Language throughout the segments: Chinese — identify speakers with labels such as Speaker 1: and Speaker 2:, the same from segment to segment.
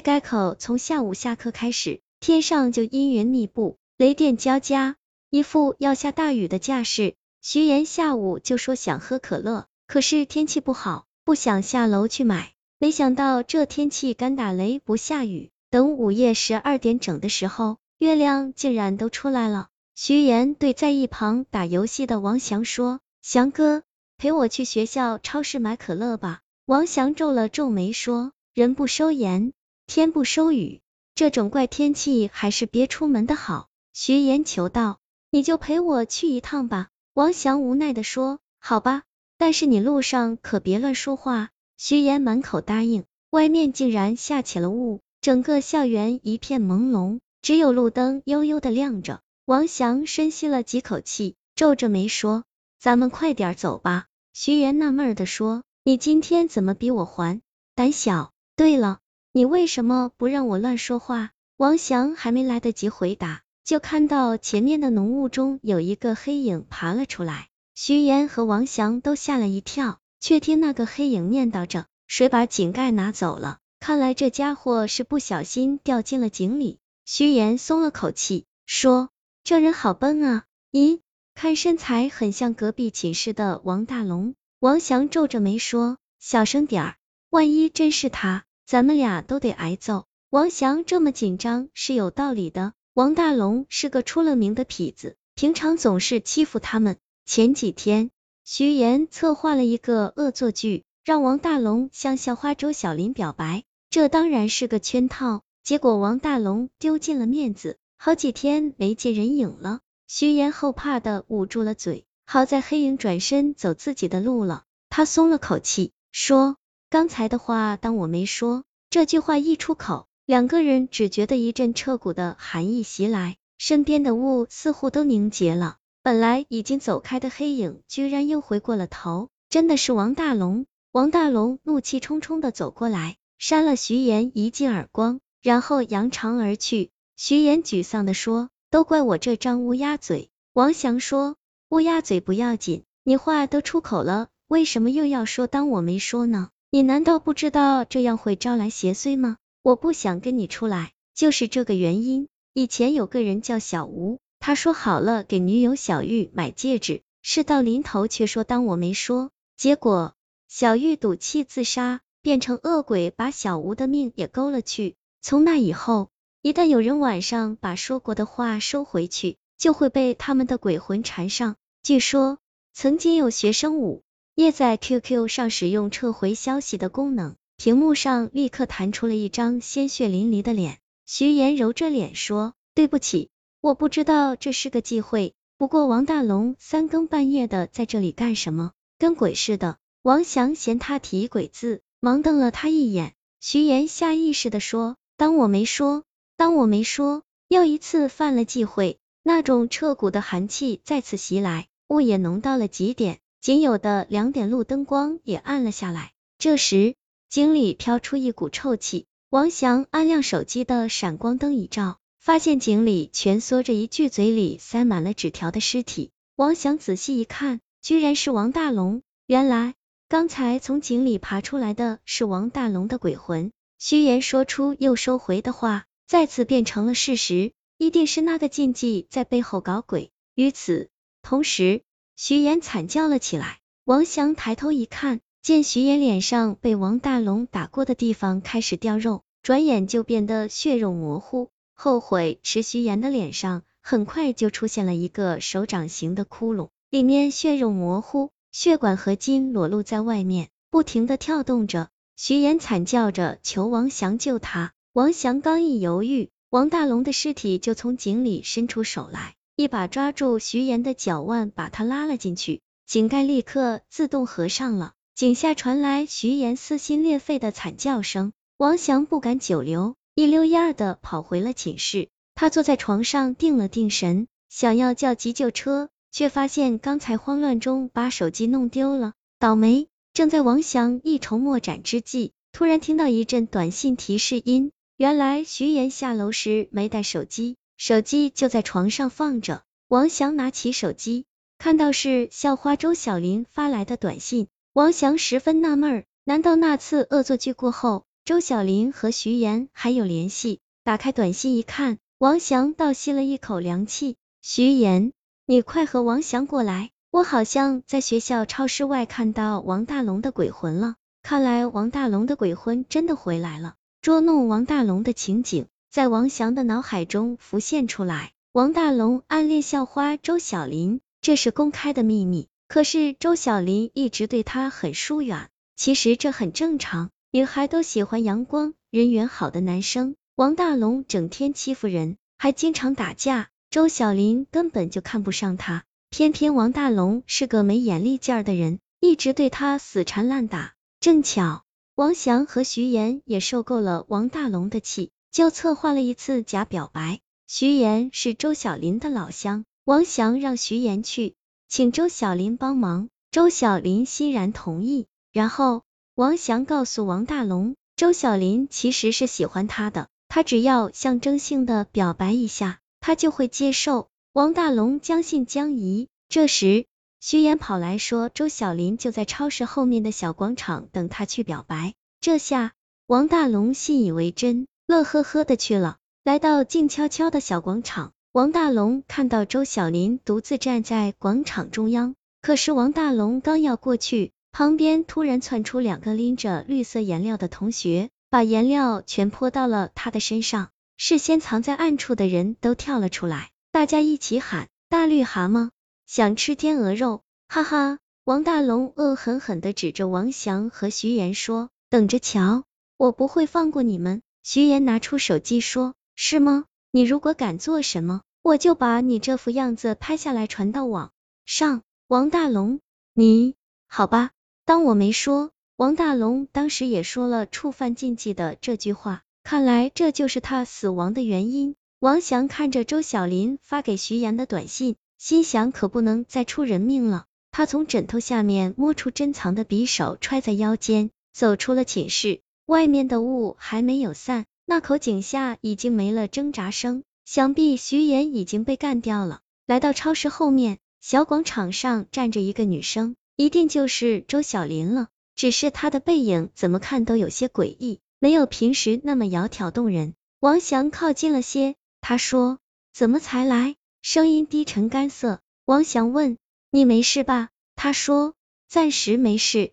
Speaker 1: 该口，从下午下课开始，天上就阴云密布，雷电交加，一副要下大雨的架势。徐岩下午就说想喝可乐，可是天气不好，不想下楼去买。没想到这天气敢打雷不下雨，等午夜十二点整的时候，月亮竟然都出来了。徐岩对在一旁打游戏的王翔说：“翔哥，陪我去学校超市买可乐吧。”王翔皱了皱眉说：“人不收盐，天不收雨，这种怪天气还是别出门的好。”徐岩求道：“你就陪我去一趟吧。”王翔无奈的说：“好吧，但是你路上可别乱说话。”徐岩满口答应。外面竟然下起了雾，整个校园一片朦胧，只有路灯悠悠的亮着。王翔深吸了几口气，皱着眉说：“咱们快点走吧。”徐岩纳闷的说：“你今天怎么比我还胆小？对了，你为什么不让我乱说话？”王翔还没来得及回答。就看到前面的浓雾中有一个黑影爬了出来，徐岩和王翔都吓了一跳，却听那个黑影念叨着：“谁把井盖拿走了？看来这家伙是不小心掉进了井里。”徐岩松了口气，说：“这人好笨啊！咦，看身材很像隔壁寝室的王大龙。”王翔皱着眉说：“小声点儿，万一真是他，咱们俩都得挨揍。”王翔这么紧张是有道理的。王大龙是个出了名的痞子，平常总是欺负他们。前几天，徐岩策划了一个恶作剧，让王大龙向校花周小林表白，这当然是个圈套。结果王大龙丢尽了面子，好几天没见人影了。徐岩后怕的捂住了嘴，好在黑影转身走自己的路了，他松了口气，说：“刚才的话当我没说。”这句话一出口。两个人只觉得一阵彻骨的寒意袭来，身边的雾似乎都凝结了。本来已经走开的黑影，居然又回过了头，真的是王大龙！王大龙怒气冲冲的走过来，扇了徐岩一记耳光，然后扬长而去。徐岩沮丧的说：“都怪我这张乌鸦嘴。”王翔说：“乌鸦嘴不要紧，你话都出口了，为什么又要说当我没说呢？你难道不知道这样会招来邪祟吗？”我不想跟你出来，就是这个原因。以前有个人叫小吴，他说好了给女友小玉买戒指，事到临头却说当我没说，结果小玉赌气自杀，变成恶鬼把小吴的命也勾了去。从那以后，一旦有人晚上把说过的话收回去，就会被他们的鬼魂缠上。据说曾经有学生五也在 QQ 上使用撤回消息的功能。屏幕上立刻弹出了一张鲜血淋漓的脸，徐岩揉着脸说：“对不起，我不知道这是个忌讳。不过王大龙三更半夜的在这里干什么？跟鬼似的。”王翔嫌他提鬼字，忙瞪了他一眼。徐岩下意识的说：“当我没说，当我没说。”又一次犯了忌讳，那种彻骨的寒气再次袭来，雾也浓到了极点，仅有的两点路灯光也暗了下来。这时。井里飘出一股臭气，王翔按亮手机的闪光灯一照，发现井里蜷缩着一具嘴里塞满了纸条的尸体。王翔仔细一看，居然是王大龙。原来刚才从井里爬出来的是王大龙的鬼魂。虚言说出又收回的话，再次变成了事实，一定是那个禁忌在背后搞鬼。与此同时，徐岩惨叫了起来。王翔抬头一看。见徐岩脸上被王大龙打过的地方开始掉肉，转眼就变得血肉模糊。后悔是徐岩的脸上很快就出现了一个手掌形的窟窿，里面血肉模糊，血管和筋裸露在外面，不停的跳动着。徐岩惨叫着求王翔救他。王翔刚一犹豫，王大龙的尸体就从井里伸出手来，一把抓住徐岩的脚腕，把他拉了进去。井盖立刻自动合上了。井下传来徐岩撕心裂肺的惨叫声，王翔不敢久留，一溜烟儿的跑回了寝室。他坐在床上定了定神，想要叫急救车，却发现刚才慌乱中把手机弄丢了，倒霉！正在王翔一筹莫展之际，突然听到一阵短信提示音，原来徐岩下楼时没带手机，手机就在床上放着。王翔拿起手机，看到是校花周小林发来的短信。王翔十分纳闷，难道那次恶作剧过后，周小林和徐岩还有联系。打开短信一看，王翔倒吸了一口凉气。徐岩，你快和王翔过来，我好像在学校超市外看到王大龙的鬼魂了。看来王大龙的鬼魂真的回来了。捉弄王大龙的情景在王翔的脑海中浮现出来。王大龙暗恋校花周小林，这是公开的秘密。可是周小林一直对他很疏远，其实这很正常，女孩都喜欢阳光、人缘好的男生。王大龙整天欺负人，还经常打架，周小林根本就看不上他。偏偏王大龙是个没眼力劲儿的人，一直对他死缠烂打。正巧王翔和徐岩也受够了王大龙的气，就策划了一次假表白。徐岩是周小林的老乡，王翔让徐岩去。请周小林帮忙，周小林欣然同意。然后王翔告诉王大龙，周小林其实是喜欢他的，他只要象征性的表白一下，他就会接受。王大龙将信将疑。这时徐岩跑来说，周小林就在超市后面的小广场等他去表白。这下王大龙信以为真，乐呵呵的去了。来到静悄悄的小广场。王大龙看到周小林独自站在广场中央，可是王大龙刚要过去，旁边突然窜出两个拎着绿色颜料的同学，把颜料全泼到了他的身上。事先藏在暗处的人都跳了出来，大家一起喊：“大绿蛤蟆想吃天鹅肉！”哈哈！王大龙恶狠狠的指着王翔和徐岩说：“等着瞧，我不会放过你们！”徐岩拿出手机说：“是吗？”你如果敢做什么，我就把你这副样子拍下来传到网上。王大龙，你好吧？当我没说。王大龙当时也说了触犯禁忌的这句话，看来这就是他死亡的原因。王翔看着周小林发给徐岩的短信，心想可不能再出人命了。他从枕头下面摸出珍藏的匕首，揣在腰间，走出了寝室。外面的雾还没有散。那口井下已经没了挣扎声，想必徐岩已经被干掉了。来到超市后面，小广场上站着一个女生，一定就是周小林了。只是她的背影怎么看都有些诡异，没有平时那么窈窕动人。王翔靠近了些，他说：“怎么才来？”声音低沉干涩。王翔问：“你没事吧？”他说：“暂时没事。”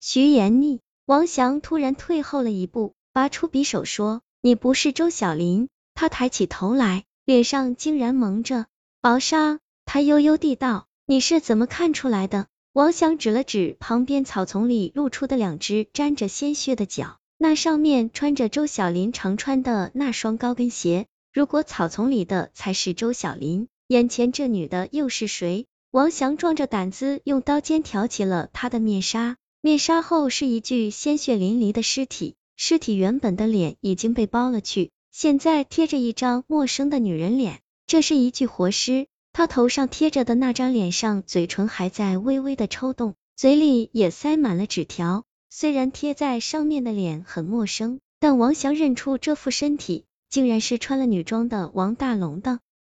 Speaker 1: 徐岩你。王翔突然退后了一步，拔出匕首说。你不是周小林？他抬起头来，脸上竟然蒙着薄纱。他悠悠地道：“你是怎么看出来的？”王翔指了指旁边草丛里露出的两只沾着鲜血的脚，那上面穿着周小林常穿的那双高跟鞋。如果草丛里的才是周小林，眼前这女的又是谁？王翔壮着胆子用刀尖挑起了她的面纱，面纱后是一具鲜血淋漓的尸体。尸体原本的脸已经被包了去，现在贴着一张陌生的女人脸，这是一具活尸。他头上贴着的那张脸上，嘴唇还在微微的抽动，嘴里也塞满了纸条。虽然贴在上面的脸很陌生，但王翔认出这副身体，竟然是穿了女装的王大龙的。